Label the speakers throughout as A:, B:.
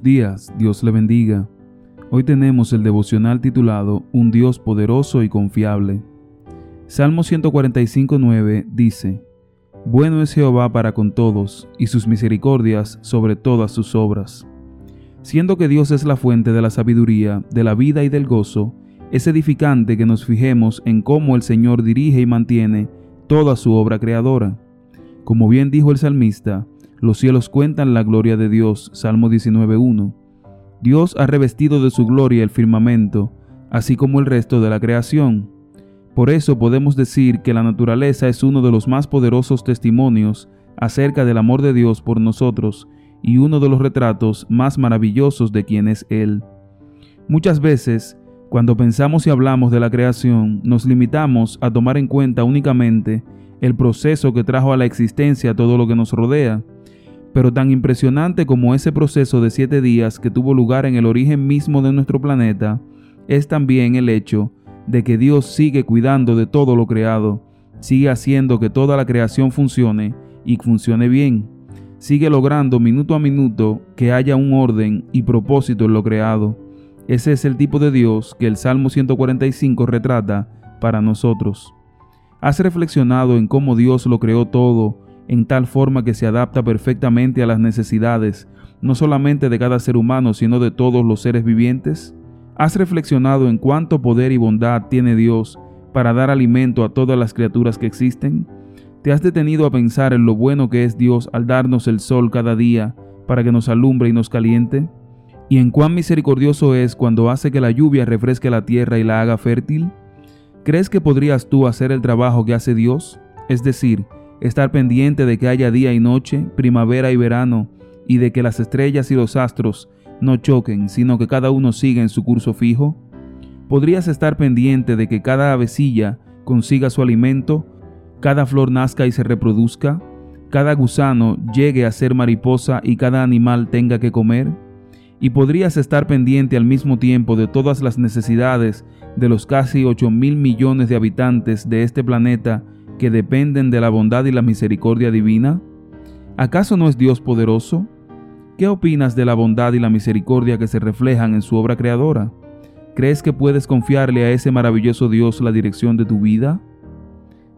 A: Días, Dios le bendiga. Hoy tenemos el devocional titulado Un Dios poderoso y confiable. Salmo 145.9 dice, Bueno es Jehová para con todos, y sus misericordias sobre todas sus obras. Siendo que Dios es la fuente de la sabiduría, de la vida y del gozo, es edificante que nos fijemos en cómo el Señor dirige y mantiene toda su obra creadora. Como bien dijo el salmista, los cielos cuentan la gloria de Dios. Salmo 19.1. Dios ha revestido de su gloria el firmamento, así como el resto de la creación. Por eso podemos decir que la naturaleza es uno de los más poderosos testimonios acerca del amor de Dios por nosotros y uno de los retratos más maravillosos de quien es Él. Muchas veces, cuando pensamos y hablamos de la creación, nos limitamos a tomar en cuenta únicamente el proceso que trajo a la existencia todo lo que nos rodea, pero tan impresionante como ese proceso de siete días que tuvo lugar en el origen mismo de nuestro planeta, es también el hecho de que Dios sigue cuidando de todo lo creado, sigue haciendo que toda la creación funcione y funcione bien, sigue logrando minuto a minuto que haya un orden y propósito en lo creado. Ese es el tipo de Dios que el Salmo 145 retrata para nosotros. ¿Has reflexionado en cómo Dios lo creó todo en tal forma que se adapta perfectamente a las necesidades, no solamente de cada ser humano, sino de todos los seres vivientes? ¿Has reflexionado en cuánto poder y bondad tiene Dios para dar alimento a todas las criaturas que existen? ¿Te has detenido a pensar en lo bueno que es Dios al darnos el sol cada día para que nos alumbre y nos caliente? ¿Y en cuán misericordioso es cuando hace que la lluvia refresque la tierra y la haga fértil? ¿Crees que podrías tú hacer el trabajo que hace Dios? Es decir, estar pendiente de que haya día y noche, primavera y verano, y de que las estrellas y los astros no choquen, sino que cada uno siga en su curso fijo? ¿Podrías estar pendiente de que cada avecilla consiga su alimento, cada flor nazca y se reproduzca, cada gusano llegue a ser mariposa y cada animal tenga que comer? ¿Y podrías estar pendiente al mismo tiempo de todas las necesidades de los casi 8 mil millones de habitantes de este planeta que dependen de la bondad y la misericordia divina? ¿Acaso no es Dios poderoso? ¿Qué opinas de la bondad y la misericordia que se reflejan en su obra creadora? ¿Crees que puedes confiarle a ese maravilloso Dios la dirección de tu vida?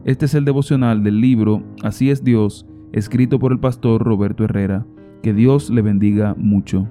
A: Este es el devocional del libro Así es Dios, escrito por el pastor Roberto Herrera. Que Dios le bendiga mucho.